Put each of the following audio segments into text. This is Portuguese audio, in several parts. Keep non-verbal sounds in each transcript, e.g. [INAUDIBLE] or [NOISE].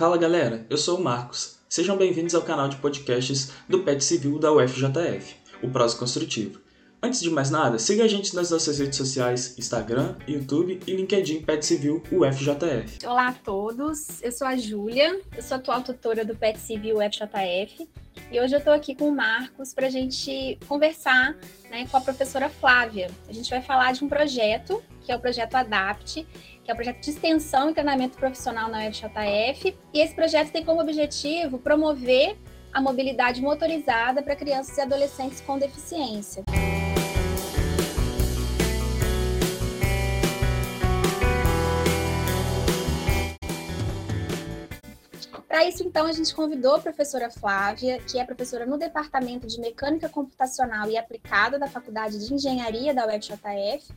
Fala galera, eu sou o Marcos. Sejam bem-vindos ao canal de podcasts do PET Civil da UFJF, o Prosa Construtivo. Antes de mais nada, siga a gente nas nossas redes sociais, Instagram, YouTube e LinkedIn PET Civil UFJF. Olá a todos, eu sou a Júlia, eu sou atual tutora do PET Civil UFJF e hoje eu estou aqui com o Marcos para a gente conversar né, com a professora Flávia. A gente vai falar de um projeto, que é o projeto ADAPT, que é o projeto de extensão e treinamento profissional na UFJF, e esse projeto tem como objetivo promover a mobilidade motorizada para crianças e adolescentes com deficiência. Para isso, então, a gente convidou a professora Flávia, que é professora no Departamento de Mecânica Computacional e Aplicada da Faculdade de Engenharia da UFJF.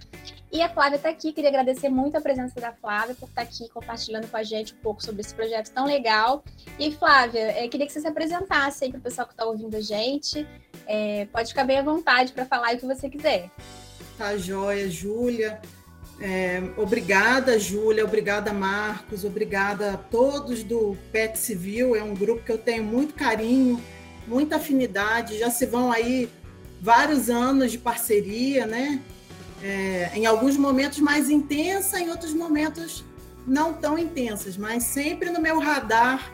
E a Flávia está aqui, queria agradecer muito a presença da Flávia por estar tá aqui compartilhando com a gente um pouco sobre esse projeto tão legal. E, Flávia, eu queria que você se apresentasse aí para o pessoal que está ouvindo a gente. É, pode ficar bem à vontade para falar o que você quiser. Tá joia, Júlia. É, obrigada, Júlia, obrigada, Marcos, obrigada a todos do PET Civil. É um grupo que eu tenho muito carinho, muita afinidade. Já se vão aí vários anos de parceria, né? É, em alguns momentos mais intensa, em outros momentos não tão intensas, mas sempre no meu radar.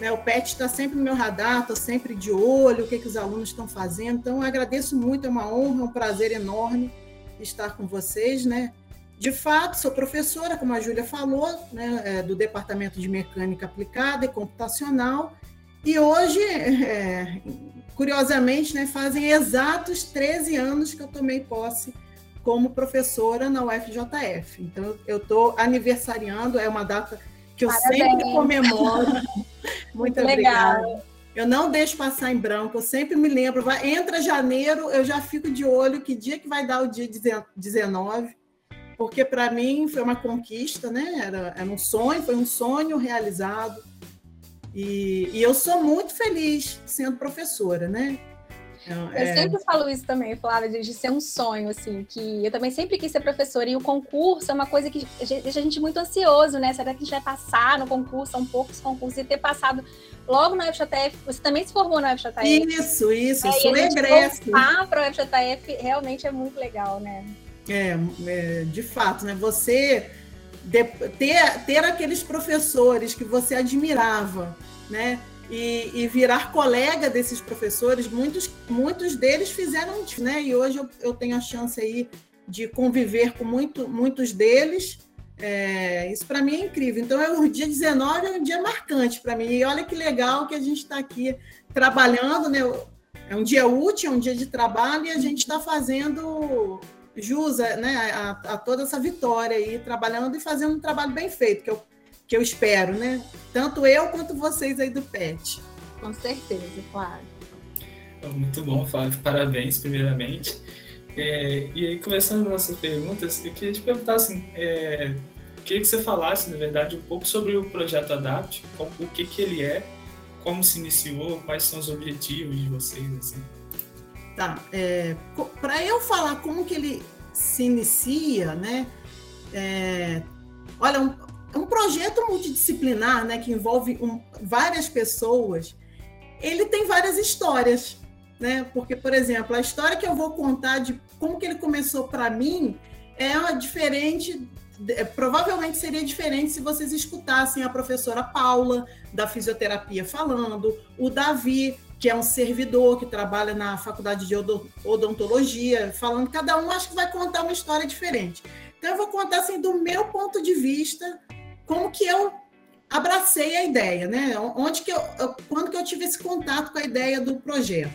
Né? O PET está sempre no meu radar, estou sempre de olho, o que, que os alunos estão fazendo. Então, agradeço muito, é uma honra, um prazer enorme estar com vocês, né? De fato, sou professora, como a Júlia falou, né, é, do Departamento de Mecânica Aplicada e Computacional, e hoje, é, curiosamente, né, fazem exatos 13 anos que eu tomei posse como professora na UFJF. Então, eu estou aniversariando, é uma data que eu Parabéns. sempre comemoro. [LAUGHS] Muito, Muito obrigada. Legal. Eu não deixo passar em branco, eu sempre me lembro. Vai, entra janeiro, eu já fico de olho que dia que vai dar o dia 19 porque para mim foi uma conquista, né? Era, era um sonho, foi um sonho realizado. E, e eu sou muito feliz sendo professora, né? Então, eu é... sempre falo isso também, Flávia, de, de ser um sonho, assim, que eu também sempre quis ser professora, e o concurso é uma coisa que deixa a gente muito ansioso, né? Será que a gente vai passar no concurso? São poucos concursos, e ter passado logo na FJF, você também se formou na FJF. Isso, isso, é, sou egresso. para o FJF realmente é muito legal, né? É, é, de fato, né? Você de, ter, ter aqueles professores que você admirava, né? E, e, virar colega desses professores, muitos, muitos deles fizeram né? E hoje eu, eu tenho a chance aí de conviver com muito, muitos deles. É, isso para mim é incrível. Então, é, o dia 19 é um dia marcante para mim. E olha que legal que a gente está aqui trabalhando, né? É um dia útil, é um dia de trabalho e a gente está fazendo jus né, a, a, toda essa vitória aí, trabalhando e fazendo um trabalho bem feito, que eu, que eu espero, né? Tanto eu quanto vocês aí do PET. Com certeza, claro. Muito bom, Flávio. Parabéns, primeiramente. É, e aí, começando nossas perguntas, eu queria te perguntar assim, é, queria que você falasse, na verdade, um pouco sobre o projeto Adapt, o que, que ele é, como se iniciou, quais são os objetivos de vocês, assim. Tá. É, Para eu falar como que ele se inicia, né? É, olha, um, um projeto multidisciplinar, né, que envolve um, várias pessoas, ele tem várias histórias, né? Porque, por exemplo, a história que eu vou contar de como que ele começou para mim é uma diferente é, provavelmente seria diferente se vocês escutassem a professora Paula da fisioterapia falando, o Davi que é um servidor que trabalha na faculdade de odontologia, falando, cada um acho que vai contar uma história diferente. Então eu vou contar assim do meu ponto de vista, como que eu abracei a ideia, né? Onde que eu, quando que eu tive esse contato com a ideia do projeto.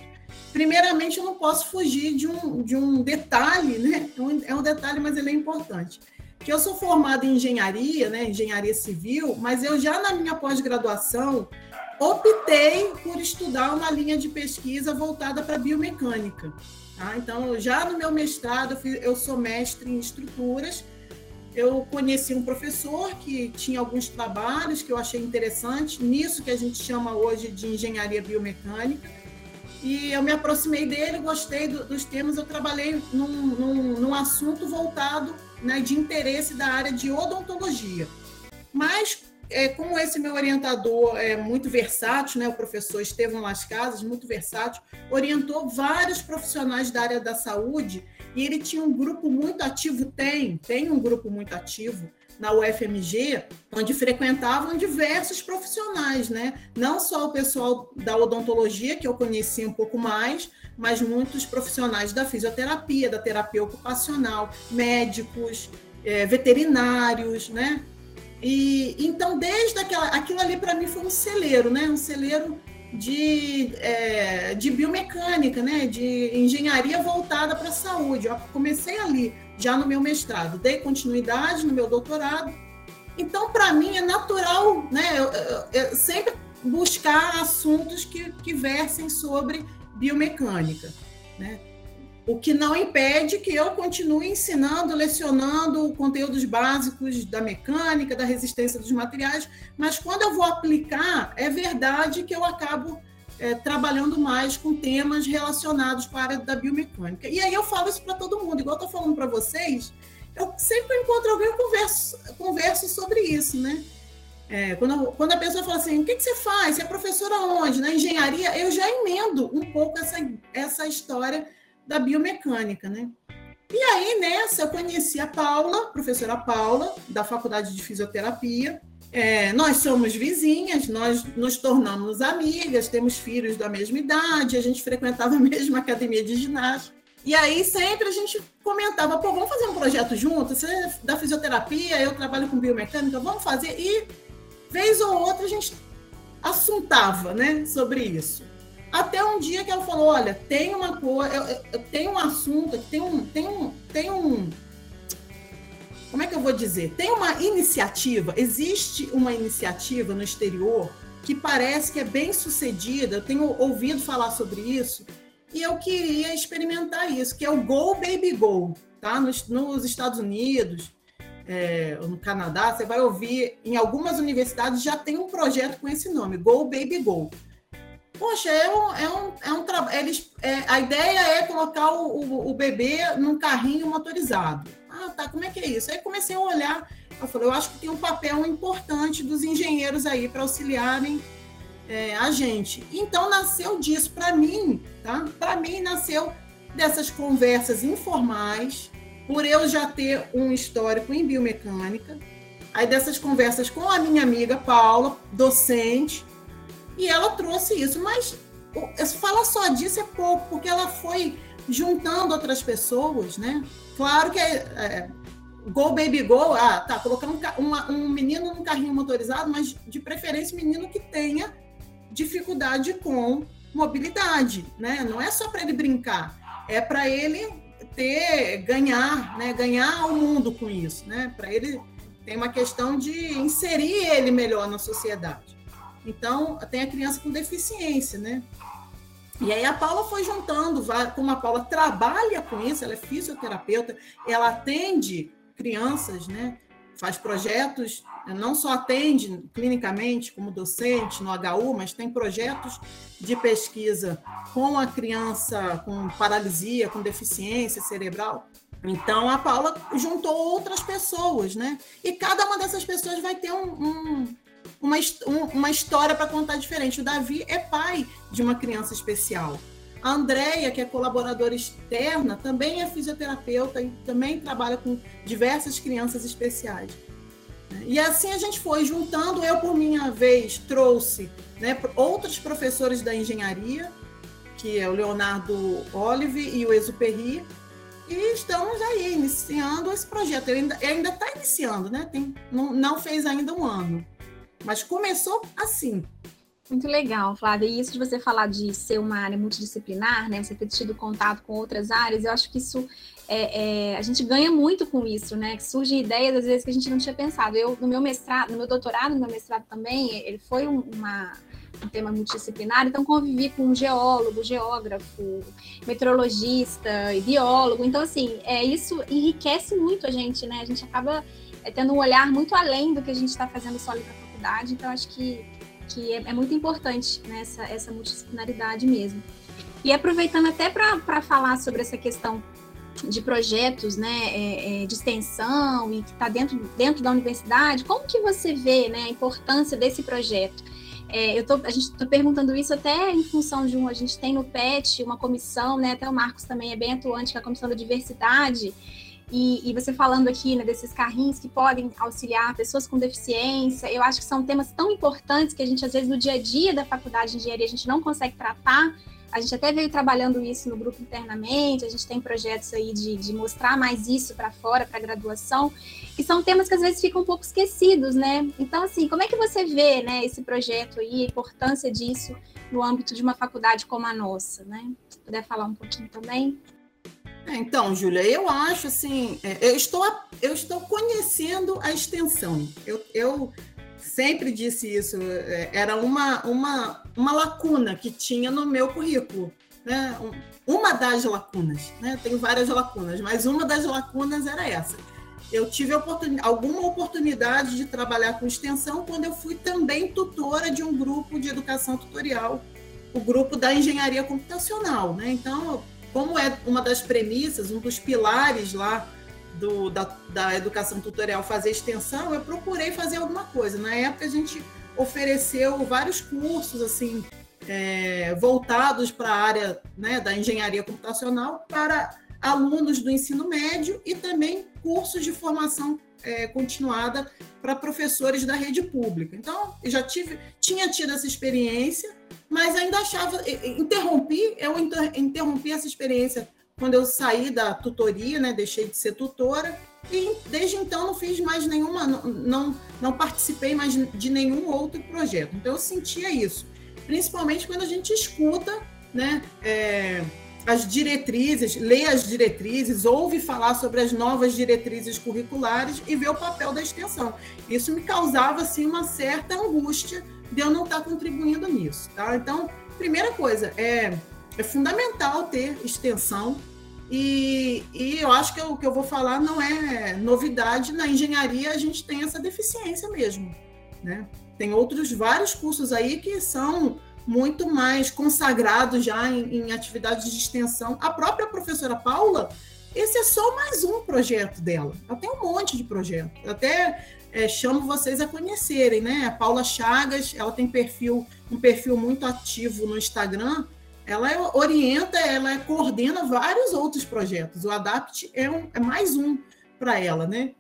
Primeiramente, eu não posso fugir de um, de um detalhe, né? É, é um detalhe, mas ele é importante. Que eu sou formada em engenharia, né? Engenharia civil, mas eu já na minha pós-graduação optei por estudar uma linha de pesquisa voltada para biomecânica. Tá? Então, já no meu mestrado, eu sou mestre em estruturas. Eu conheci um professor que tinha alguns trabalhos que eu achei interessante, nisso que a gente chama hoje de engenharia biomecânica. E eu me aproximei dele, gostei do, dos temas. Eu trabalhei num, num, num assunto voltado né, de interesse da área de odontologia. Mas é, como esse meu orientador é muito versátil, né, o professor Estevão Las Casas, muito versátil, orientou vários profissionais da área da saúde e ele tinha um grupo muito ativo, tem, tem um grupo muito ativo na UFMG, onde frequentavam diversos profissionais, né? Não só o pessoal da odontologia, que eu conheci um pouco mais, mas muitos profissionais da fisioterapia, da terapia ocupacional, médicos, é, veterinários, né? E então, desde aquela, aquilo ali para mim foi um celeiro, né? Um celeiro de, é, de biomecânica, né? De engenharia voltada para a saúde. Eu comecei ali, já no meu mestrado, dei continuidade no meu doutorado. Então, para mim é natural, né? Eu, eu, eu sempre buscar assuntos que, que versem sobre biomecânica, né? O que não impede que eu continue ensinando, lecionando conteúdos básicos da mecânica, da resistência dos materiais, mas quando eu vou aplicar, é verdade que eu acabo é, trabalhando mais com temas relacionados com a área da biomecânica. E aí eu falo isso para todo mundo, igual eu estou falando para vocês, eu sempre encontro alguém e converso, converso sobre isso, né? É, quando, quando a pessoa fala assim, o que, que você faz? Você é professora onde? Na engenharia? Eu já emendo um pouco essa, essa história da biomecânica, né? E aí, nessa, eu conheci a Paula, professora Paula, da Faculdade de Fisioterapia. É, nós somos vizinhas, nós nos tornamos amigas, temos filhos da mesma idade, a gente frequentava [LAUGHS] a mesma academia de ginástica. E aí, sempre a gente comentava, pô, vamos fazer um projeto junto? Você é da fisioterapia, eu trabalho com biomecânica, vamos fazer? E, vez ou outra, a gente assuntava, né, sobre isso. Até um dia que ela falou: olha, tem uma coisa, tenho um assunto, tem um, tem um, tem um. Como é que eu vou dizer? Tem uma iniciativa, existe uma iniciativa no exterior que parece que é bem sucedida. Eu tenho ouvido falar sobre isso e eu queria experimentar isso, que é o Go Baby Go, tá? Nos, nos Estados Unidos, é, no Canadá, você vai ouvir em algumas universidades já tem um projeto com esse nome, Go Baby Go. Poxa, é um, é um, é um trabalho. Eles, é, a ideia é colocar o, o, o, bebê num carrinho motorizado. Ah, tá, como é que é isso? Aí comecei a olhar, eu falei, eu acho que tem um papel importante dos engenheiros aí para auxiliarem é, a gente. Então nasceu disso para mim, tá? Para mim nasceu dessas conversas informais, por eu já ter um histórico em biomecânica, aí dessas conversas com a minha amiga Paula, docente, e ela trouxe isso, mas falar só disso é pouco, porque ela foi juntando outras pessoas, né? Claro que é, é Go Baby Go, ah, tá, colocar um, uma, um menino num carrinho motorizado, mas de preferência menino que tenha dificuldade com mobilidade, né? Não é só para ele brincar, é para ele ter ganhar, né? Ganhar o mundo com isso, né? Para ele tem uma questão de inserir ele melhor na sociedade. Então, tem a criança com deficiência, né? E aí a Paula foi juntando, como a Paula trabalha com isso, ela é fisioterapeuta, ela atende crianças, né? Faz projetos, não só atende clinicamente como docente no HU, mas tem projetos de pesquisa com a criança com paralisia, com deficiência cerebral. Então a Paula juntou outras pessoas, né? E cada uma dessas pessoas vai ter um, um uma, uma história para contar diferente. O Davi é pai de uma criança especial. A Andrea, que é colaboradora externa, também é fisioterapeuta e também trabalha com diversas crianças especiais. E assim a gente foi juntando. Eu, por minha vez, trouxe né, outros professores da engenharia, que é o Leonardo Olive e o Exuperri, e estamos aí iniciando esse projeto. Ele ainda está iniciando, né? Tem, não, não fez ainda um ano. Mas começou assim. Muito legal, Flávia. E isso de você falar de ser uma área multidisciplinar, né? Você ter tido contato com outras áreas, eu acho que isso é, é, a gente ganha muito com isso, né? Que surgem ideias às vezes que a gente não tinha pensado. Eu no meu mestrado, no meu doutorado, no meu mestrado também, ele foi um, uma, um tema multidisciplinar, então convivi com um geólogo, geógrafo, meteorologista e biólogo. Então assim, é isso enriquece muito a gente, né? A gente acaba é, tendo um olhar muito além do que a gente está fazendo só ali para faculdade, então acho que, que é, é muito importante né, essa, essa multidisciplinaridade mesmo. E aproveitando até para falar sobre essa questão de projetos né, é, é, de extensão e que está dentro, dentro da universidade, como que você vê né, a importância desse projeto? É, eu tô, a gente está perguntando isso até em função de um, a gente tem no PET uma comissão, né, até o Marcos também é bem atuante, que é a Comissão da Diversidade, e, e, você falando aqui né, desses carrinhos que podem auxiliar pessoas com deficiência, eu acho que são temas tão importantes que a gente, às vezes, no dia a dia da faculdade de engenharia, a gente não consegue tratar. A gente até veio trabalhando isso no grupo internamente, a gente tem projetos aí de, de mostrar mais isso para fora, para a graduação, e são temas que às vezes ficam um pouco esquecidos, né? Então, assim, como é que você vê né, esse projeto aí, a importância disso no âmbito de uma faculdade como a nossa, né? Se puder falar um pouquinho também. É, então, Júlia, eu acho assim, é, eu estou, eu estou conhecendo a extensão. Eu, eu sempre disse isso, é, era uma, uma, uma lacuna que tinha no meu currículo. Né? Uma das lacunas, né? tenho várias lacunas, mas uma das lacunas era essa. Eu tive oportunidade, alguma oportunidade de trabalhar com extensão quando eu fui também tutora de um grupo de educação tutorial, o grupo da engenharia computacional. Né? Então, como é uma das premissas, um dos pilares lá do, da, da educação tutorial fazer extensão, eu procurei fazer alguma coisa. Na época, a gente ofereceu vários cursos assim é, voltados para a área né, da engenharia computacional para alunos do ensino médio e também cursos de formação é, continuada para professores da rede pública. Então, eu já tive, tinha tido essa experiência, mas ainda achava, interrompi, eu interrompi essa experiência quando eu saí da tutoria, né, deixei de ser tutora, e desde então não fiz mais nenhuma, não, não, não participei mais de nenhum outro projeto. Então eu sentia isso, principalmente quando a gente escuta, né, é, as diretrizes, lê as diretrizes, ouve falar sobre as novas diretrizes curriculares e vê o papel da extensão. Isso me causava assim uma certa angústia de eu não estar contribuindo nisso, tá? Então, primeira coisa é é fundamental ter extensão e, e eu acho que o que eu vou falar não é novidade na engenharia a gente tem essa deficiência mesmo, né? Tem outros vários cursos aí que são muito mais consagrado já em, em atividades de extensão. A própria professora Paula, esse é só mais um projeto dela. Ela tem um monte de projetos. Eu até é, chamo vocês a conhecerem, né? A Paula Chagas, ela tem perfil, um perfil muito ativo no Instagram. Ela orienta, ela coordena vários outros projetos. O Adapt é, um, é mais um para ela, né?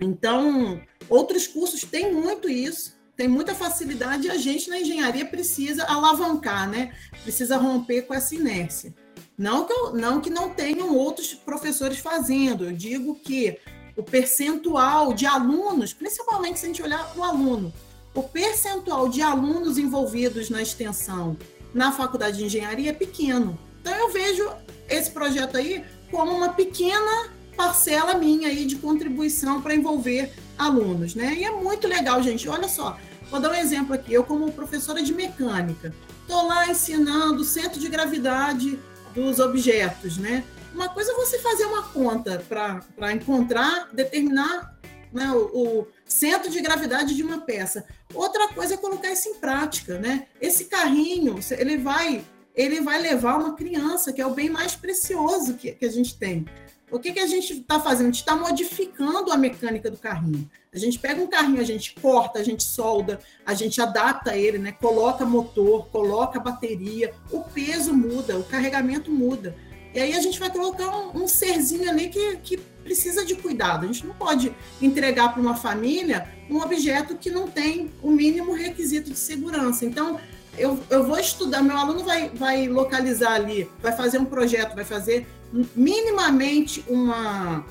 Então, outros cursos têm muito isso tem muita facilidade e a gente na engenharia precisa alavancar, né? Precisa romper com essa inércia. Não que, eu, não que não tenham outros professores fazendo, eu digo que o percentual de alunos, principalmente se a gente olhar o aluno, o percentual de alunos envolvidos na extensão na faculdade de engenharia é pequeno. Então eu vejo esse projeto aí como uma pequena parcela minha aí de contribuição para envolver alunos, né? E é muito legal, gente. Olha só, vou dar um exemplo aqui. Eu, como professora de mecânica, estou lá ensinando o centro de gravidade dos objetos, né? Uma coisa é você fazer uma conta para encontrar, determinar né, o, o, centro de gravidade de uma peça. Outra coisa é colocar isso em prática, né? Esse carrinho, ele vai, ele vai levar uma criança, que é o bem mais precioso que, que a gente tem. O que, que a gente está fazendo? A gente está modificando a mecânica do carrinho. A gente pega um carrinho, a gente corta, a gente solda, a gente adapta ele, né? coloca motor, coloca bateria, o peso muda, o carregamento muda. E aí a gente vai colocar um, um serzinho ali que, que precisa de cuidado. A gente não pode entregar para uma família um objeto que não tem o mínimo requisito de segurança. Então, eu, eu vou estudar, meu aluno vai, vai localizar ali, vai fazer um projeto, vai fazer minimamente uma,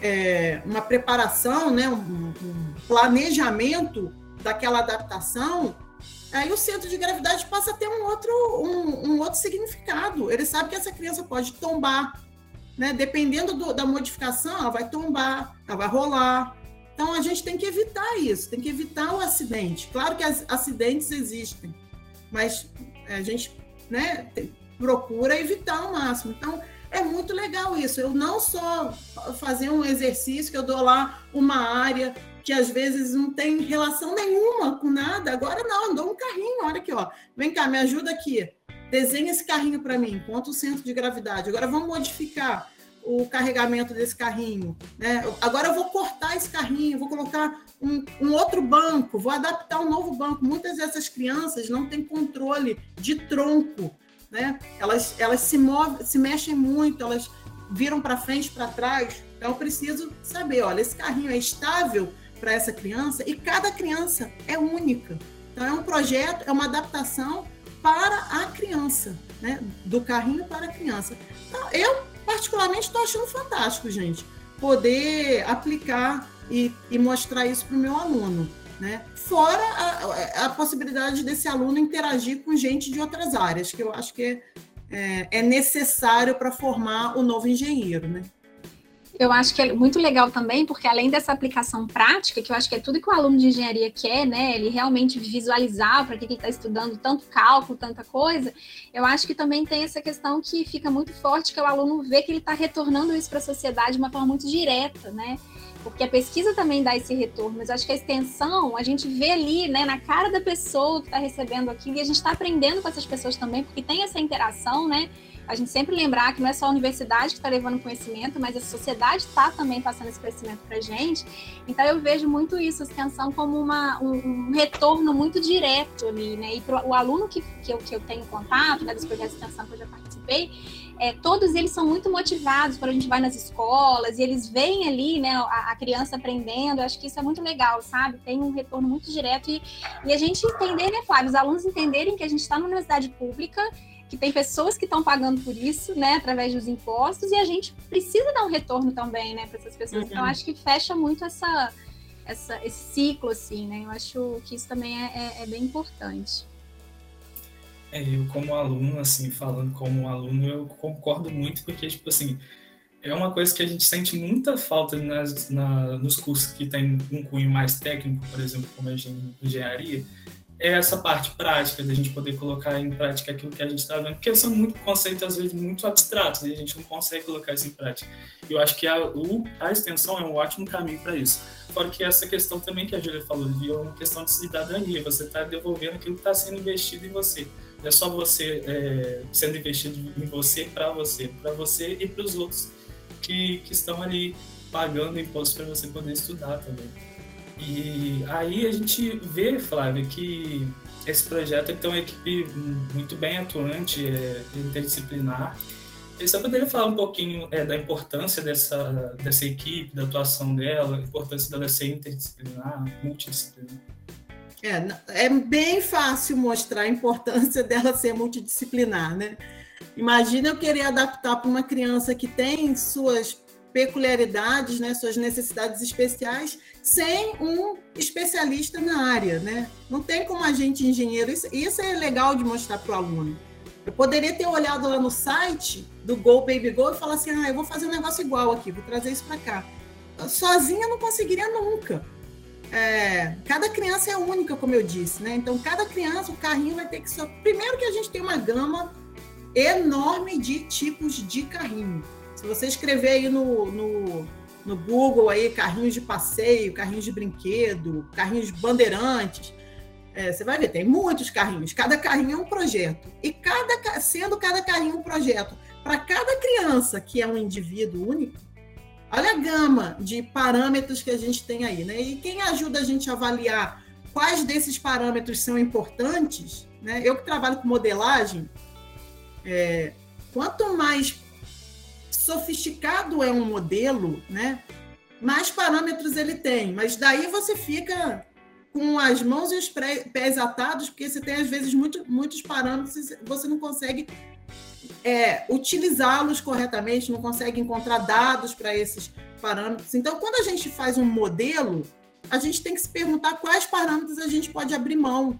é, uma preparação, né, um, um, planejamento daquela adaptação, aí o centro de gravidade passa a ter um outro, um, um outro significado. Ele sabe que essa criança pode tombar, né? dependendo do, da modificação, ela vai tombar, ela vai rolar. Então a gente tem que evitar isso, tem que evitar o acidente. Claro que as, acidentes existem, mas a gente né, procura evitar ao máximo. Então, é muito legal isso. Eu não só fazer um exercício que eu dou lá uma área que às vezes não tem relação nenhuma com nada. Agora não, eu dou um carrinho, olha aqui, ó. Vem cá, me ajuda aqui. Desenha esse carrinho para mim, conta o centro de gravidade. Agora vamos modificar o carregamento desse carrinho. Né? Agora eu vou cortar esse carrinho, vou colocar um, um, outro banco, vou adaptar um novo banco. Muitas dessas crianças não têm controle de tronco, né? Elas, elas se movem, se mexem muito, elas viram para frente, para trás. Então eu preciso saber, olha, esse carrinho é estável para essa criança e cada criança é única. Então é um projeto, é uma adaptação para a criança, né? Do carrinho para a criança. Então, eu particularmente estou achando fantástico, gente, poder aplicar e, e mostrar isso para o meu aluno. Né? Fora a, a, possibilidade desse aluno interagir com gente de outras áreas, que eu acho que é, é necessário para formar o novo engenheiro. Né? eu acho que é muito legal também, porque além dessa aplicação prática, que eu acho que é tudo que o aluno de engenharia quer, né? Ele realmente visualizar para que ele está estudando tanto cálculo, tanta coisa, eu acho que também tem essa questão que fica muito forte, que o aluno ver que ele está retornando isso para a sociedade de uma forma muito direta, né? Porque a pesquisa também dá esse retorno, mas eu acho que a extensão, a gente vê ali, né, na cara da pessoa que está recebendo aquilo, e a gente está aprendendo com essas pessoas também, porque tem essa interação, né? a gente sempre lembrar que não é só a universidade que está levando conhecimento, mas a sociedade está também passando esse conhecimento para a gente. Então eu vejo muito isso, a extensão, como uma, um, um retorno muito direto ali, né? E pro, o aluno que, que, eu, que eu tenho contato, né, dos projetos de extensão que eu já participei, é, todos eles são muito motivados quando a gente vai nas escolas e eles veem ali, né, a, a, criança aprendendo. Eu acho que isso é muito legal, sabe? Tem um retorno muito direto e, e a gente entender, né, Flávio? Os alunos entenderem que a gente está numa universidade pública que tem pessoas que estão pagando por isso, né, através dos impostos, e a gente precisa dar um retorno também, né, para essas pessoas. Uhum. Então, acho que fecha muito essa, essa, esse ciclo, assim, né? Eu acho que isso também é, é, é bem importante. É, eu como aluno, assim, falando como aluno, eu concordo muito, porque, tipo assim, é uma coisa que a gente sente muita falta nas, na, nos cursos que tem um cunho mais técnico, por exemplo, como a engenharia, é essa parte prática, da gente poder colocar em prática aquilo que a gente está vendo, porque são muito conceitos, às vezes, muito abstratos, e a gente não consegue colocar isso em prática. Eu acho que a, o, a extensão é um ótimo caminho para isso. Fora que essa questão também que a Júlia falou, de uma questão de cidadania, você está devolvendo aquilo que está sendo investido em você. É só você é, sendo investido em você para você, para você e para os outros que, que estão ali pagando imposto para você poder estudar também. E aí a gente vê, Flávio, que esse projeto tem uma equipe muito bem atuante, é, interdisciplinar. E você poderia falar um pouquinho é, da importância dessa, dessa equipe, da atuação dela, a importância dela ser interdisciplinar, multidisciplinar? É, é bem fácil mostrar a importância [LAUGHS] dela ser multidisciplinar, né? Imagina eu querer adaptar para uma criança que tem suas peculiaridades, né, suas necessidades especiais, sem um especialista na área, né? Não tem como a gente engenheiro, isso, isso é legal de mostrar para o aluno. Eu poderia ter olhado lá no site do Go Baby Go e falar assim, ah, eu vou fazer um negócio igual aqui, vou trazer isso para cá. Sozinha eu não conseguiria nunca. É, cada criança é única, como eu disse, né? Então, cada criança, o carrinho vai ter que ser. Primeiro que a gente tem uma gama enorme de tipos de carrinho. Se você escrever aí no, no, no Google aí carrinhos de passeio, carrinhos de brinquedo, carrinhos bandeirantes, é, você vai ver, tem muitos carrinhos. Cada carrinho é um projeto. E cada, sendo cada carrinho um projeto, para cada criança que é um indivíduo único, olha a gama de parâmetros que a gente tem aí, né? E quem ajuda a gente a avaliar quais desses parâmetros são importantes, né? Eu que trabalho com modelagem, é, quanto mais sofisticado é um modelo, né? mais parâmetros ele tem. Mas daí você fica com as mãos e os pés atados, porque você tem, às vezes, muito, muitos parâmetros e você não consegue é, utilizá-los corretamente, não consegue encontrar dados para esses parâmetros. Então, quando a gente faz um modelo, a gente tem que se perguntar quais parâmetros a gente pode abrir mão.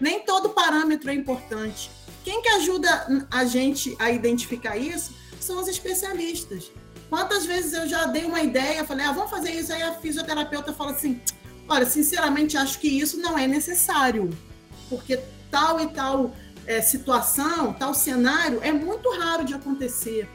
Nem todo parâmetro é importante. Quem que ajuda a gente a identificar isso são os especialistas. Quantas vezes eu já dei uma ideia, falei, ah, vamos fazer isso, aí a fisioterapeuta fala assim, olha, sinceramente acho que isso não é necessário, porque tal e tal é, situação, tal cenário é muito raro de acontecer.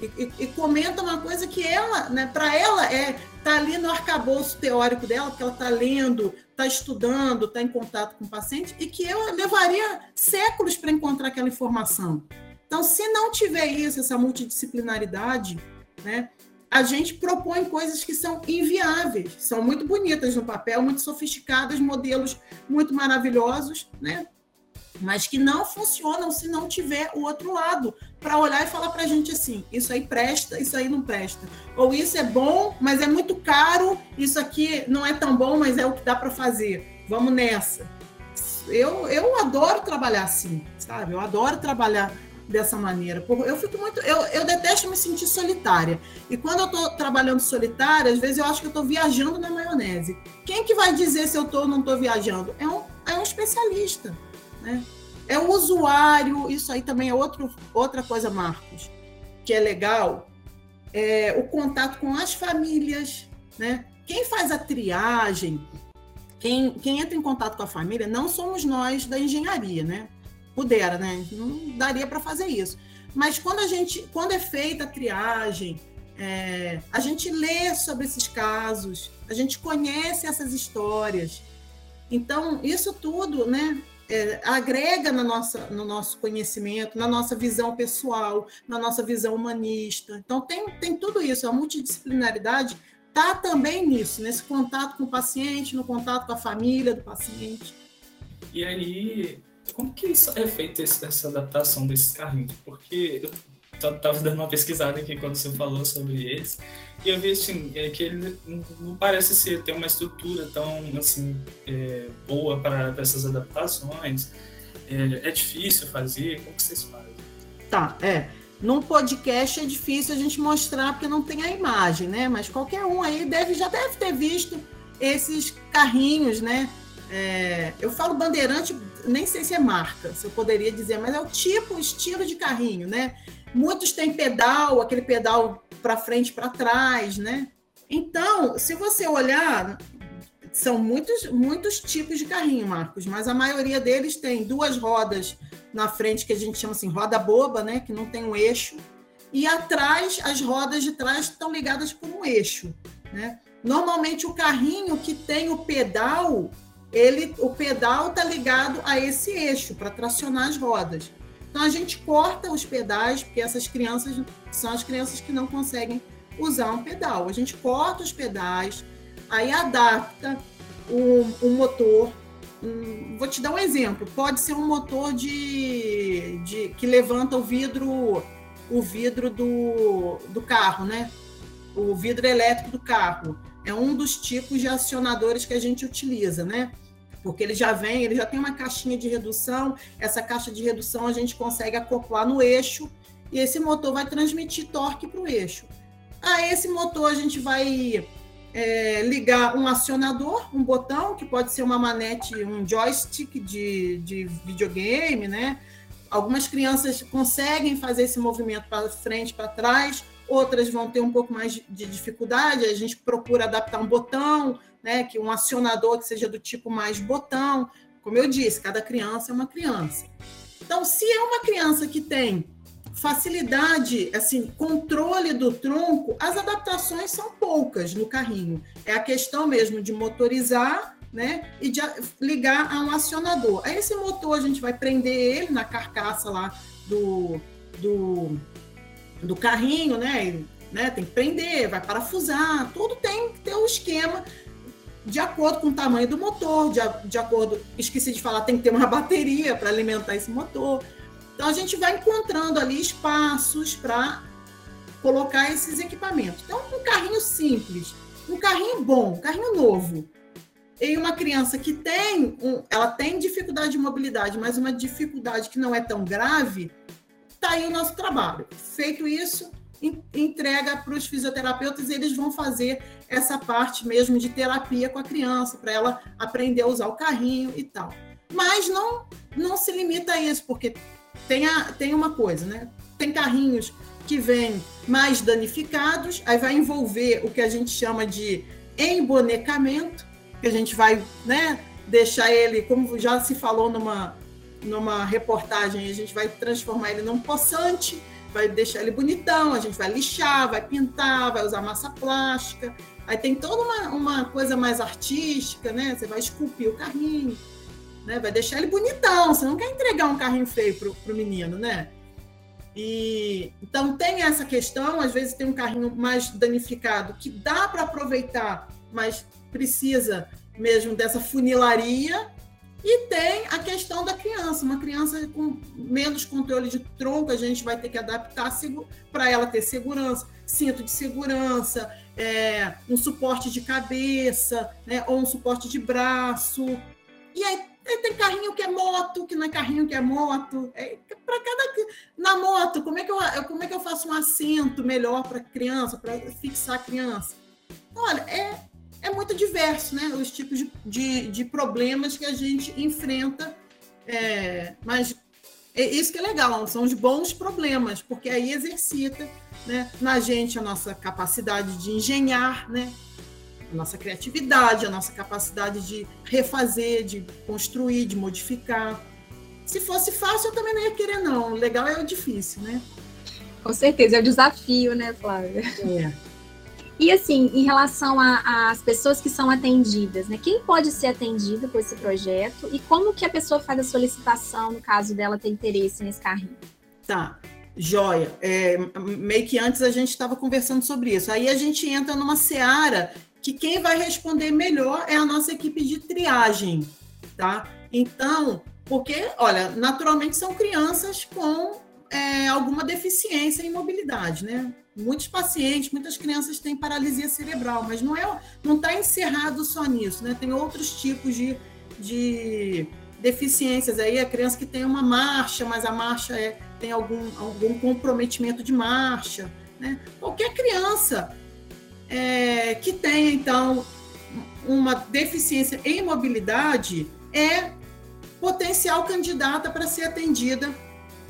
E, e, e comenta uma coisa que ela, né, para ela é tá ali no arcabouço teórico dela, porque ela está lendo, está estudando, está em contato com o paciente, e que eu levaria séculos para encontrar aquela informação. Então, se não tiver isso, essa multidisciplinaridade, né? A gente propõe coisas que são inviáveis, são muito bonitas no papel, muito sofisticadas, modelos muito maravilhosos, né? Mas que não funcionam se não tiver o outro lado para olhar e falar para a gente assim: isso aí presta, isso aí não presta. Ou isso é bom, mas é muito caro, isso aqui não é tão bom, mas é o que dá para fazer. Vamos nessa. Eu, eu adoro trabalhar assim, sabe? Eu adoro trabalhar dessa maneira. Eu fico muito. Eu, eu detesto me sentir solitária. E quando eu estou trabalhando solitária, às vezes eu acho que eu estou viajando na maionese. Quem que vai dizer se eu estou ou não estou viajando? É um, é um especialista. Né? É o usuário, isso aí também é outro, outra coisa, Marcos, que é legal, é o contato com as famílias, né? Quem faz a triagem, quem, quem entra em contato com a família, não somos nós da engenharia, né? Pudera, né? Não daria para fazer isso. Mas quando a gente, quando é feita a triagem, é, a gente lê sobre esses casos, a gente conhece essas histórias. Então, isso tudo, né? É, agrega na nossa, no nosso conhecimento, na nossa visão pessoal, na nossa visão humanista. Então, tem, tem tudo isso. A multidisciplinaridade está também nisso, nesse contato com o paciente, no contato com a família do paciente. E aí, como que é feita essa adaptação desses carrinhos? Porque eu estava dando uma pesquisada aqui quando você falou sobre eles, e eu vi assim, é, que ele não parece ser ter uma estrutura tão assim, é, boa para, essas adaptações. É, é, difícil fazer? Como que vocês fazem? Tá, é. Num podcast é difícil a gente mostrar porque não tem a imagem, né? Mas qualquer um aí deve, já deve ter visto esses carrinhos, né? É, eu falo bandeirante, nem sei se é marca, se eu poderia dizer, mas é o tipo, o estilo de carrinho, né? Muitos têm pedal, aquele pedal para frente para trás, né? Então, se você olhar, são muitos, muitos tipos de carrinho, Marcos, mas a maioria deles tem duas rodas na frente, que a gente chama assim, roda boba, né? Que não tem um eixo. E atrás, as rodas de trás estão ligadas por um eixo, né? Normalmente o carrinho que tem o pedal, ele, o pedal está ligado a esse eixo para tracionar as rodas. Então a gente corta os pedais, porque essas crianças são as crianças que não conseguem usar um pedal. A gente corta os pedais, aí adapta o, o motor. Um, vou te dar um exemplo. Pode ser um motor de, de que levanta o vidro, o vidro do, do carro, né? O vidro elétrico do carro. É um dos tipos de acionadores que a gente utiliza, né? Porque ele já vem, ele já tem uma caixinha de redução, essa caixa de redução a gente consegue acoplar no eixo e esse motor vai transmitir torque para o eixo. A esse motor a gente vai é, ligar um acionador, um botão, que pode ser uma manete, um joystick de, de videogame, né? Algumas crianças conseguem fazer esse movimento para frente, para trás, outras vão ter um pouco mais de dificuldade, a gente procura adaptar um botão, né, que um acionador que seja do tipo mais botão. Como eu disse, cada criança é uma criança. Então, se é uma criança que tem facilidade, assim, controle do tronco, as adaptações são poucas no carrinho. É a questão mesmo de motorizar, né, e de ligar a um acionador. Aí esse motor a gente vai prender ele na carcaça lá do, do, do carrinho, né, né, tem que prender, vai parafusar, tudo tem que ter um esquema de acordo com o tamanho do motor, de, de acordo, esqueci de falar, tem que ter uma bateria para alimentar esse motor. Então a gente vai encontrando ali espaços para colocar esses equipamentos. Então, um carrinho simples, um carrinho bom, um carrinho novo. E uma criança que tem, um, ela tem dificuldade de mobilidade, mas uma dificuldade que não é tão grave, tá aí o nosso trabalho. Feito isso, entrega para os fisioterapeutas e eles vão fazer essa parte mesmo de terapia com a criança, para ela aprender a usar o carrinho e tal. Mas não, não se limita a isso, porque tem, a, tem uma coisa, né? Tem carrinhos que vêm mais danificados, aí vai envolver o que a gente chama de embonecamento, que a gente vai né, deixar ele, como já se falou numa, numa reportagem, a gente vai transformar ele num poçante, vai deixar ele bonitão, a gente vai lixar, vai pintar, vai usar massa plástica. Aí tem toda uma, uma coisa mais artística, né? Você vai esculpir o carrinho, né? Vai deixar ele bonitão. Você não quer entregar um carrinho feio pro, pro menino, né? E então tem essa questão, às vezes tem um carrinho mais danificado que dá para aproveitar, mas precisa mesmo dessa funilaria. E tem a questão da criança, uma criança com menos controle de tronco, a gente vai ter que adaptar para ela ter segurança, cinto de segurança, é, um suporte de cabeça, né, ou um suporte de braço. E aí tem carrinho que é moto, que não é carrinho que é moto. É, para cada na moto, como é que eu como é que eu faço um assento melhor para criança, para fixar a criança? Olha, é é muito diverso, né? Os tipos de, de, de problemas que a gente enfrenta. É, mas é isso que é legal, são os bons problemas, porque aí exercita né, na gente a nossa capacidade de engenhar, né? A nossa criatividade, a nossa capacidade de refazer, de construir, de modificar. Se fosse fácil, eu também não ia querer, não. O legal é o difícil, né? Com certeza, é o desafio, né, Flávia? É. E assim, em relação às pessoas que são atendidas, né? Quem pode ser atendido por esse projeto e como que a pessoa faz a solicitação no caso dela ter interesse nesse carrinho? Tá, joia. É, meio que antes a gente estava conversando sobre isso. Aí a gente entra numa seara que quem vai responder melhor é a nossa equipe de triagem, tá? Então, porque, olha, naturalmente são crianças com é, alguma deficiência em mobilidade, né? Muitos pacientes, muitas crianças têm paralisia cerebral, mas não é, não está encerrado só nisso, né? Tem outros tipos de, de deficiências aí, a criança que tem uma marcha, mas a marcha é, tem algum, algum comprometimento de marcha, né? Qualquer criança é, que tenha, então, uma deficiência em mobilidade é potencial candidata para ser atendida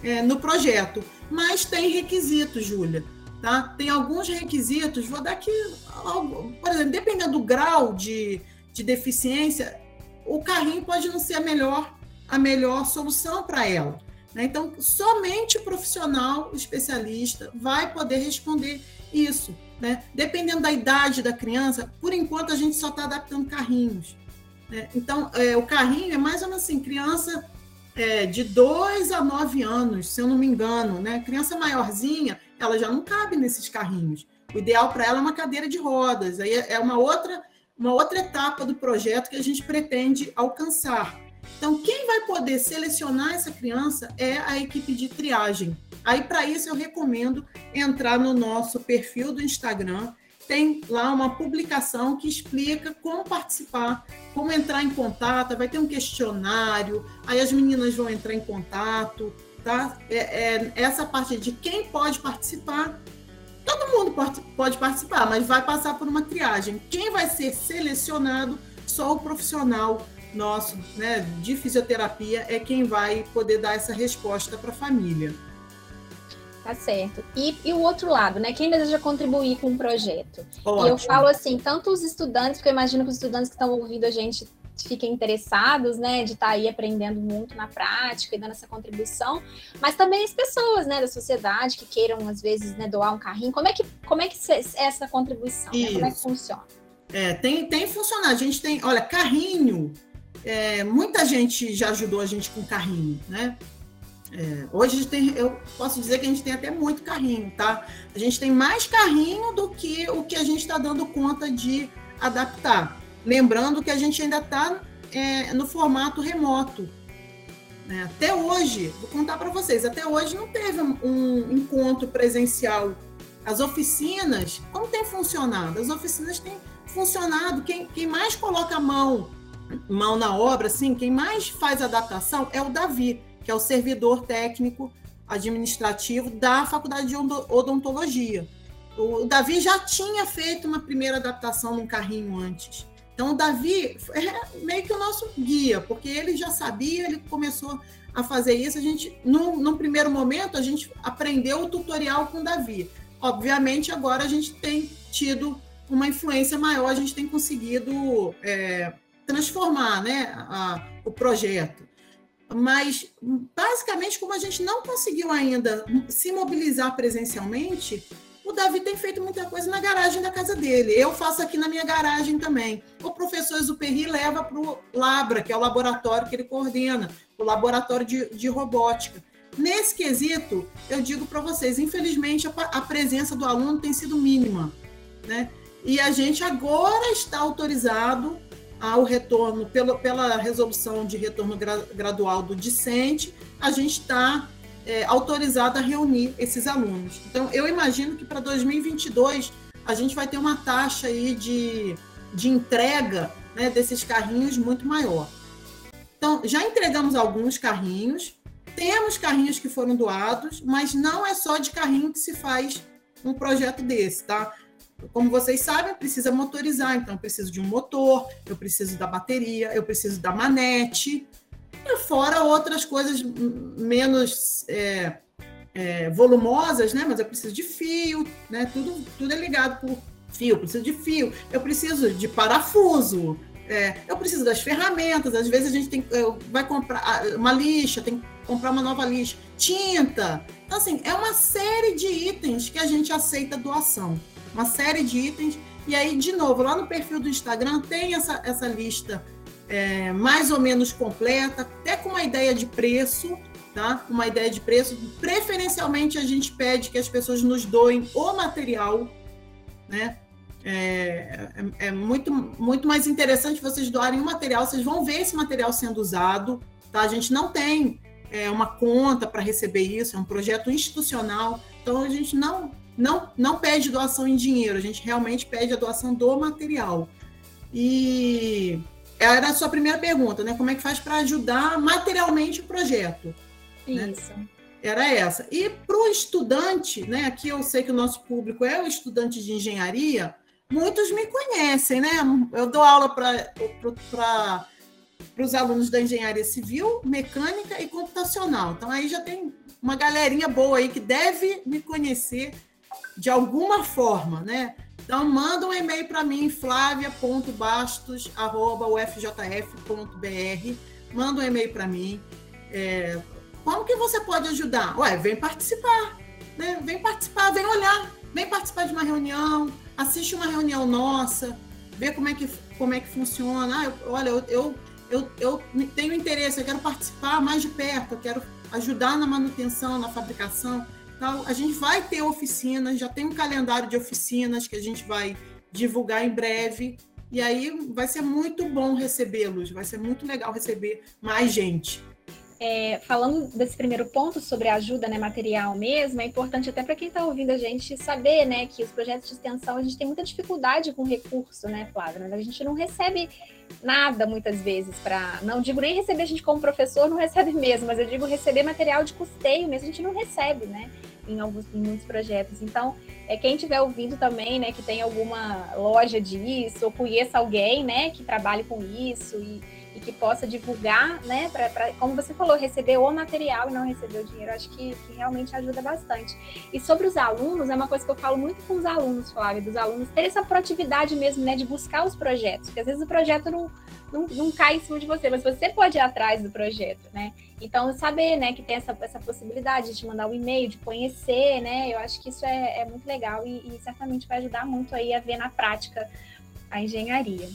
é, no projeto. Mas tem requisitos, Júlia. Tá? Tem alguns requisitos, vou dar aqui, por exemplo, dependendo do grau de, de deficiência, o carrinho pode não ser a melhor, a melhor solução para ela. Né? Então, somente o profissional, especialista, vai poder responder isso. Né? Dependendo da idade da criança, por enquanto a gente só está adaptando carrinhos. Né? Então, é, o carrinho é mais ou menos assim, criança é, de 2 a 9 anos, se eu não me engano, né? Criança maiorzinha, ela já não cabe nesses carrinhos. O ideal para ela é uma cadeira de rodas. Aí é uma outra, uma outra etapa do projeto que a gente pretende alcançar. Então, quem vai poder selecionar essa criança é a equipe de triagem. Aí, para isso, eu recomendo entrar no nosso perfil do Instagram tem lá uma publicação que explica como participar, como entrar em contato, vai ter um questionário, aí as meninas vão entrar em contato, tá? É, é, essa parte de quem pode participar, todo mundo pode, pode participar, mas vai passar por uma triagem. Quem vai ser selecionado, só o profissional nosso, né, de fisioterapia, é quem vai poder dar essa resposta para a família. Tá certo. E, e o outro lado, né? Quem deseja contribuir com o projeto? Ótimo. E eu falo assim, tanto os estudantes, porque eu imagino que os estudantes que estão ouvindo a gente fiquem interessados, né, de estar tá aí aprendendo muito na prática e dando essa contribuição, mas também as pessoas, né, da sociedade que queiram às vezes, né, doar um carrinho. Como é que como é que é essa contribuição? Né? Como é que funciona? É, tem tem funcionado. A gente tem, olha, carrinho. É, muita gente já ajudou a gente com carrinho, né? É, hoje tem, eu posso dizer que a gente tem até muito carrinho, tá? A gente tem mais carrinho do que o que a gente está dando conta de adaptar. Lembrando que a gente ainda está é, no formato remoto. Né? Até hoje, vou contar para vocês, até hoje não teve um encontro presencial. As oficinas, como tem funcionado? As oficinas têm funcionado. Quem, quem mais coloca a mão, mão na obra, assim, quem mais faz adaptação é o Davi que é o servidor técnico administrativo da Faculdade de Odontologia. O Davi já tinha feito uma primeira adaptação num carrinho antes. Então, Davi é meio que o nosso guia, porque ele já sabia, ele começou a fazer isso. A gente, no, no primeiro momento, a gente aprendeu o tutorial com Davi. Obviamente, agora a gente tem tido uma influência maior, a gente tem conseguido é, transformar né, a, o projeto. Mas, basicamente, como a gente não conseguiu ainda se mobilizar presencialmente, o Davi tem feito muita coisa na garagem da casa dele. Eu faço aqui na minha garagem também. O professor Zuperi leva para o Labra, que é o laboratório que ele coordena, o laboratório de, de robótica. nesse quesito, eu digo para vocês, infelizmente a, a, presença do aluno tem sido mínima, né? E a gente agora está autorizado ao retorno, pelo, pela resolução de retorno gra, gradual do discente, a gente está é, autorizado a reunir esses alunos. Então, eu imagino que para 2022 a gente vai ter uma taxa aí de, de entrega né, desses carrinhos muito maior. Então, já entregamos alguns carrinhos, temos carrinhos que foram doados, mas não é só de carrinho que se faz um projeto desse, tá? Como vocês sabem, precisa motorizar, então eu preciso de um motor, eu preciso da bateria, eu preciso da manete, e fora outras coisas menos é, é, volumosas, né? Mas eu preciso de fio, né? Tudo, tudo é ligado por fio, eu preciso de fio, eu preciso de parafuso, é, eu preciso das ferramentas, às vezes a gente tem, vai comprar ah, uma lixa, tem que comprar uma nova lixa, tinta. Então, assim, é uma série de itens que a gente aceita doação. Uma série de itens. E aí, de novo, lá no perfil do Instagram tem essa, essa lista é, mais ou menos completa, até com uma ideia de preço, tá? Uma ideia de preço. Preferencialmente, a gente pede que as pessoas nos doem o material, né? É, é, é, muito, muito mais interessante vocês doarem o material, vocês vão ver esse material sendo usado, tá? A gente não tem é, uma conta para receber isso, é um projeto institucional, então a gente não, não, não pede doação em dinheiro, a gente realmente pede a doação do material. E era a sua primeira pergunta, né? Como é que faz para ajudar materialmente o projeto? Né? Isso. Né? Era essa. E para o estudante, né? Aqui eu sei que o nosso público é o estudante de engenharia, muitos me conhecem, né? Eu dou aula para os alunos da engenharia civil, mecânica e computacional. Então aí já tem uma galerinha boa aí que deve me conhecer de alguma forma, né? Então, manda um e-mail para mim, flavia.bastos.ufjf.br. Manda um e-mail para mim. É, como que você pode ajudar? Ué, vem participar. Né? Vem participar, vem olhar. Vem participar de uma reunião, assiste uma reunião nossa, vê como é que, como é que funciona. Ah, eu, olha, eu, eu, eu, eu tenho interesse, eu quero participar mais de perto, eu quero ajudar na manutenção, na fabricação. Então, a gente vai ter oficinas, já tem um calendário de oficinas que a gente vai divulgar em breve. E aí vai ser muito bom recebê-los, vai ser muito legal receber mais gente. É, falando desse primeiro ponto sobre ajuda né, material mesmo, é importante até para quem está ouvindo a gente saber né, que os projetos de extensão a gente tem muita dificuldade com recurso, né, Flávia? A gente não recebe nada muitas vezes para. Não digo nem receber a gente como professor, não recebe mesmo, mas eu digo receber material de custeio mesmo, a gente não recebe, né? Em, alguns, em muitos projetos. Então, é, quem estiver ouvindo também, né, que tem alguma loja disso, ou conheça alguém, né, que trabalhe com isso e e que possa divulgar, né, para, como você falou, receber o material e não receber o dinheiro, acho que, que, realmente ajuda bastante. E sobre os alunos, é uma coisa que eu falo muito com os alunos, Flávia, dos alunos, ter essa proatividade mesmo, né, de buscar os projetos, porque às vezes o projeto não, não, não cai em cima de você, mas você pode ir atrás do projeto, né? Então, saber, né, que tem essa, essa possibilidade de mandar um e-mail, de conhecer, né, eu acho que isso é, é muito legal e, e certamente vai ajudar muito aí a ver na prática a engenharia.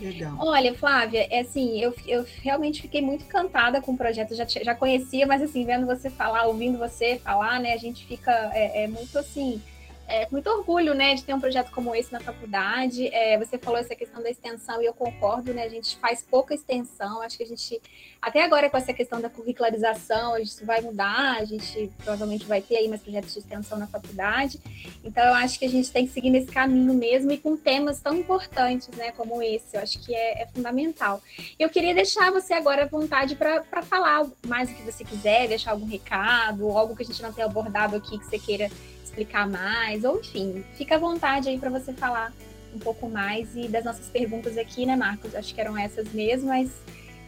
Legal. Olha, Flávia, é assim, eu, eu realmente fiquei muito encantada com o projeto, já, já conhecia, mas assim, vendo você falar, ouvindo você falar, né, a gente fica é, é muito assim, é, muito orgulho, né, de ter um projeto como esse na faculdade. É, você falou essa questão da extensão e eu concordo, né, a gente faz pouca extensão, acho que a gente, até agora com essa questão da curricularização, isso vai mudar, a gente provavelmente vai ter aí mais projetos de extensão na faculdade, então eu acho que a gente tem que seguir nesse caminho mesmo e com temas tão importantes, né, como esse, eu acho que é, é fundamental. Eu queria deixar você agora à vontade para falar mais o que você quiser, deixar algum recado, algo que a gente não tenha abordado aqui que você queira explicar mais, ou enfim, fica à vontade aí para você falar um pouco mais e das nossas perguntas aqui, né, Marcos? Acho que eram essas mesmo, mas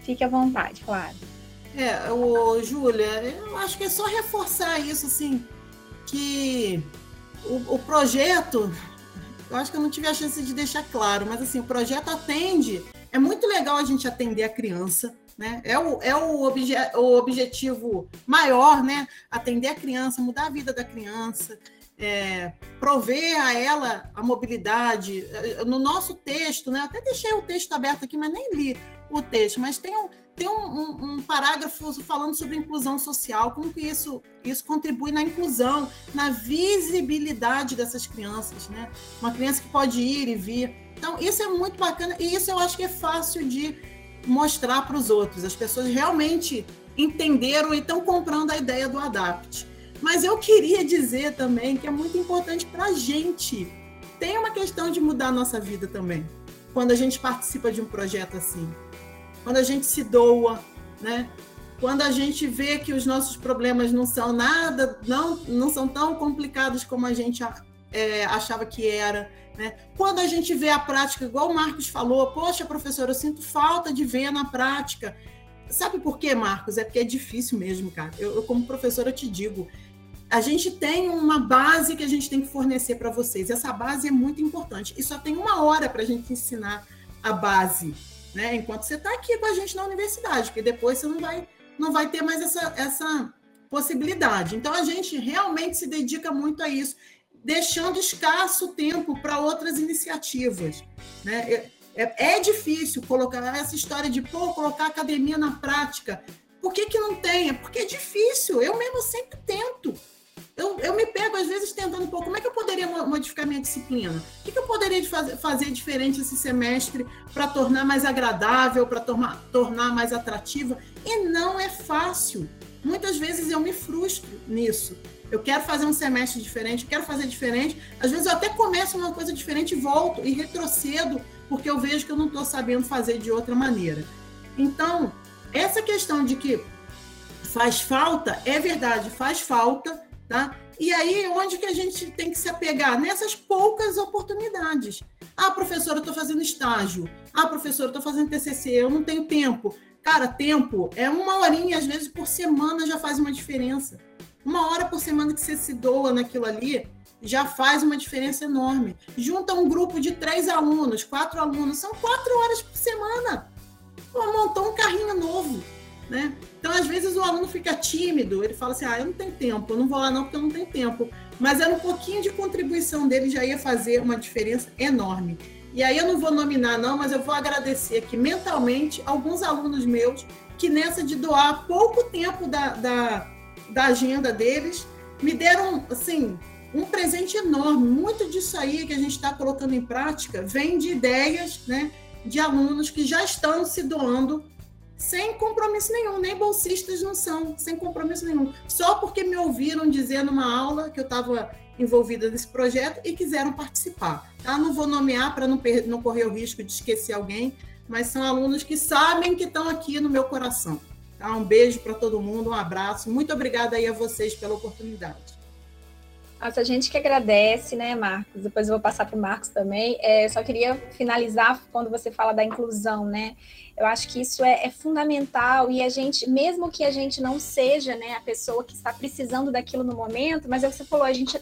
fique à vontade, claro. É, o Júlia, eu acho que é só reforçar isso, assim, que o, o projeto, eu acho que eu não tive a chance de deixar claro, mas assim, o projeto atende, é muito legal a gente atender a criança, né? É, o, é o, obje, o objetivo maior, né? Atender a criança, mudar a vida da criança, é, prover a ela a mobilidade. No nosso texto, né? Até deixei o texto aberto aqui, mas nem li o texto, mas tem, tem um, um, um, parágrafo falando sobre inclusão social, como que isso, isso contribui na inclusão, na visibilidade dessas crianças, né? Uma criança que pode ir e vir. Então, isso é muito bacana e isso eu acho que é fácil de mostrar para os outros. As pessoas realmente entenderam e estão comprando a ideia do Adapt. Mas eu queria dizer também que é muito importante para a gente. Tem uma questão de mudar a nossa vida também, quando a gente participa de um projeto assim quando a gente se doa, né? Quando a gente vê que os nossos problemas não são nada, não, não são tão complicados como a gente é, achava que era, né? Quando a gente vê a prática, igual o Marcos falou, poxa, professor, eu sinto falta de ver na prática. Sabe por quê, Marcos? É porque é difícil mesmo, cara. Eu, eu como professora, te digo, a gente tem uma base que a gente tem que fornecer para vocês. Essa base é muito importante. E só tem uma hora para a gente ensinar a base né? Enquanto você está aqui com a gente na universidade, porque depois você não vai, não vai ter mais essa, essa possibilidade. Então a gente realmente se dedica muito a isso, deixando escasso tempo para outras iniciativas, né? É, é, é, difícil colocar essa história de pô, colocar academia na prática. Por que, que não tem? É porque é difícil. Eu mesmo sempre tento. Eu, eu me pego, às vezes, tentando, pô, como é que eu poderia modificar minha disciplina? O que, que eu poderia fazer, fazer diferente esse semestre para tornar mais agradável, para tornar mais atrativa? E não é fácil. Muitas vezes eu me frustro nisso. Eu quero fazer um semestre diferente, quero fazer diferente. Às vezes eu até começo uma coisa diferente e volto e retrocedo, porque eu vejo que eu não estou sabendo fazer de outra maneira. Então, essa questão de que faz falta, é verdade, faz falta, Tá? E aí, onde que a gente tem que se apegar? Nessas poucas oportunidades. Ah, professora, eu estou fazendo estágio. Ah, professora, eu estou fazendo TCC, eu não tenho tempo. Cara, tempo é uma horinha, às vezes, por semana já faz uma diferença. Uma hora por semana que você se doa naquilo ali já faz uma diferença enorme. Junta um grupo de três alunos, quatro alunos, são quatro horas por semana. Montou um carrinho novo né? Então, às vezes, o aluno fica tímido, ele fala assim: ah, eu não tenho tempo, eu não vou lá não porque eu não tenho tempo. Mas era um pouquinho de contribuição dele, já ia fazer uma diferença enorme. E aí eu não vou nominar, não, mas eu vou agradecer aqui mentalmente alguns alunos meus que, nessa de doar pouco tempo da, da, da agenda deles, me deram, assim, um presente enorme. Muito disso aí que a gente está colocando em prática vem de ideias, né, de alunos que já estão se doando sem compromisso nenhum, nem bolsistas não são, sem compromisso nenhum. Só porque me ouviram dizer numa aula que eu estava envolvida nesse projeto e quiseram participar. Tá? Não vou nomear para não, não correr o risco de esquecer alguém, mas são alunos que sabem que estão aqui no meu coração. Tá? Um beijo para todo mundo, um abraço. Muito obrigada aí a vocês pela oportunidade. Nossa, a gente que agradece, né, Marcos? Depois eu vou passar para o Marcos também. É, só queria finalizar quando você fala da inclusão, né? Eu acho que isso é, é, fundamental e a gente, mesmo que a gente não seja né, a pessoa que está precisando daquilo no momento, mas é o que você falou, a gente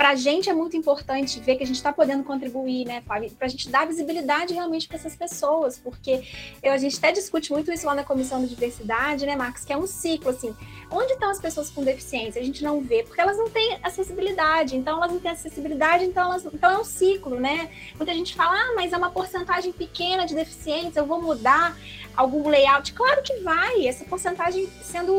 para a gente é muito importante ver que a gente está podendo contribuir, né? Para a gente dar visibilidade realmente para essas pessoas, porque eu, a gente até discute muito isso lá na Comissão de Diversidade, né, Marcos? Que é um ciclo, assim. Onde estão as pessoas com deficiência? A gente não vê, porque elas não têm acessibilidade. Então, elas não têm acessibilidade, então, elas, então é um ciclo, né? Muita gente fala, ah, mas é uma porcentagem pequena de deficiência, eu vou mudar algum layout. Claro que vai, essa porcentagem sendo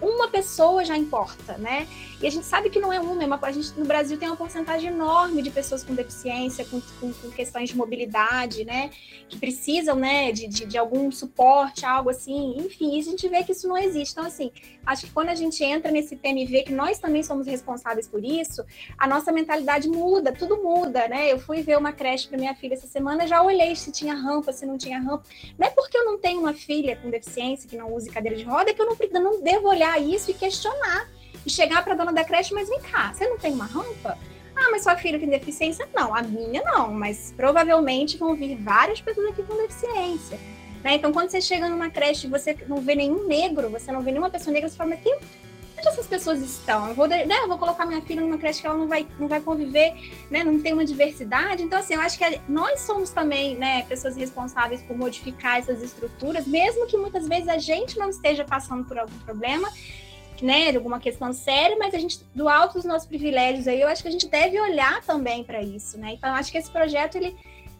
uma pessoa já importa, né? E a gente sabe que não é uma, é uma a gente no Brasil tem uma porcentagem enorme de pessoas com deficiência, com, com, com questões de mobilidade, né? Que precisam, né, de, de, de, algum suporte, algo assim. Enfim, a gente vê que isso não existe. Então, assim, acho que quando a gente entra nesse tema e vê que nós também somos responsáveis por isso, a nossa mentalidade muda, tudo muda, né? Eu fui ver uma creche para minha filha essa semana, já olhei se tinha rampa, se não tinha rampa. Não é porque eu não tenho uma filha com deficiência que não use cadeira de roda que eu não, não devo olhar isso e questionar e chegar para a dona da creche, mas vem cá, você não tem uma rampa? Ah, mas sua filha tem deficiência? Não, a minha não, mas provavelmente vão vir várias pessoas aqui com deficiência. Né? Então, quando você chega numa creche e você não vê nenhum negro, você não vê nenhuma pessoa negra, você fala, mas onde essas pessoas estão? Eu vou, né, eu vou colocar minha filha numa creche que ela não vai, não vai conviver, né, não tem uma diversidade. Então, assim, eu acho que nós somos também né, pessoas responsáveis por modificar essas estruturas, mesmo que muitas vezes a gente não esteja passando por algum problema, né, alguma questão séria, mas a gente, do alto dos nossos privilégios aí, eu acho que a gente deve olhar também para isso, né? Então, acho que esse projeto, ele,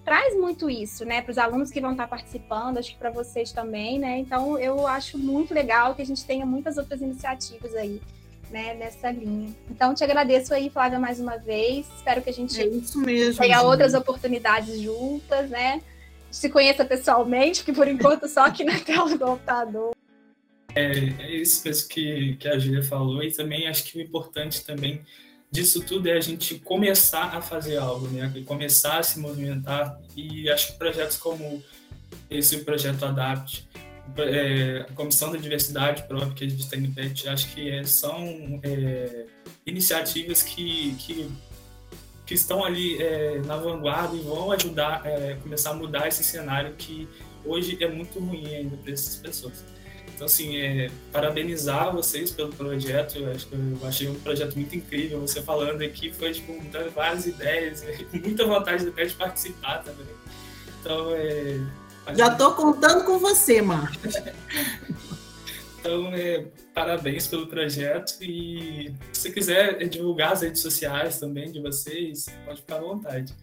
traz muito isso, né, para os alunos que vão estar participando, acho que para vocês também, né? Então eu acho muito legal que a gente tenha muitas outras iniciativas aí, né, nessa linha. Então te agradeço aí, Flávia, mais uma vez. Espero que a gente é isso mesmo, tenha gente. outras oportunidades juntas, né? Se conheça pessoalmente, que por enquanto só aqui na tela do computador. É, é isso mesmo que, que a Júlia falou, e também acho que o importante também disso tudo é a gente começar a fazer algo, né? Começar a se movimentar e acho que projetos como esse projeto Adapt, é, a Comissão da Diversidade própria que a gente tem no PET, acho que é, são é, iniciativas que, que, que, estão ali é, na vanguarda e vão ajudar a é, começar a mudar esse cenário que hoje é muito ruim ainda para essas pessoas. Então, assim, é, parabenizar vocês pelo projeto. Eu, acho, eu achei um projeto muito incrível. Você falando aqui foi, tipo, dando várias ideias, com [LAUGHS] muita vontade até de participar também. Então, é. Já estou contando com você, Marcos. então, é, parabéns pelo projeto. E se você quiser divulgar as redes sociais também de vocês, pode ficar à vontade.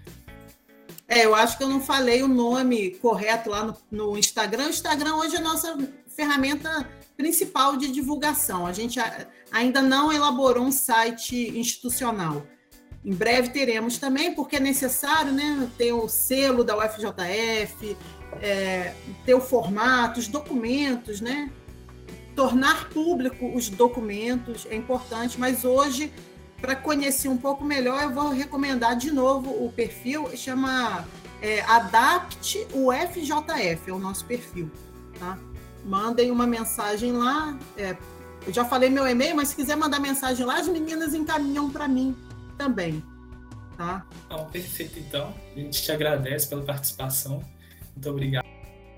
É, eu acho que eu não falei o nome correto lá no, no Instagram. O Instagram hoje é nossa ferramenta principal de divulgação. A gente ainda não elaborou um site institucional. Em breve teremos também, porque é necessário né, ter o selo da UFJF, é, ter o formato, os documentos, né? Tornar público os documentos é importante, mas hoje, para conhecer um pouco melhor, eu vou recomendar de novo o perfil, chama é, Adapt UFJF, é o nosso perfil, tá? Mandem uma mensagem lá. É, eu já falei meu e-mail, mas se quiser mandar mensagem lá, as meninas encaminham para mim também. Tá? Então, perfeito, então. A gente te agradece pela participação. Muito obrigado.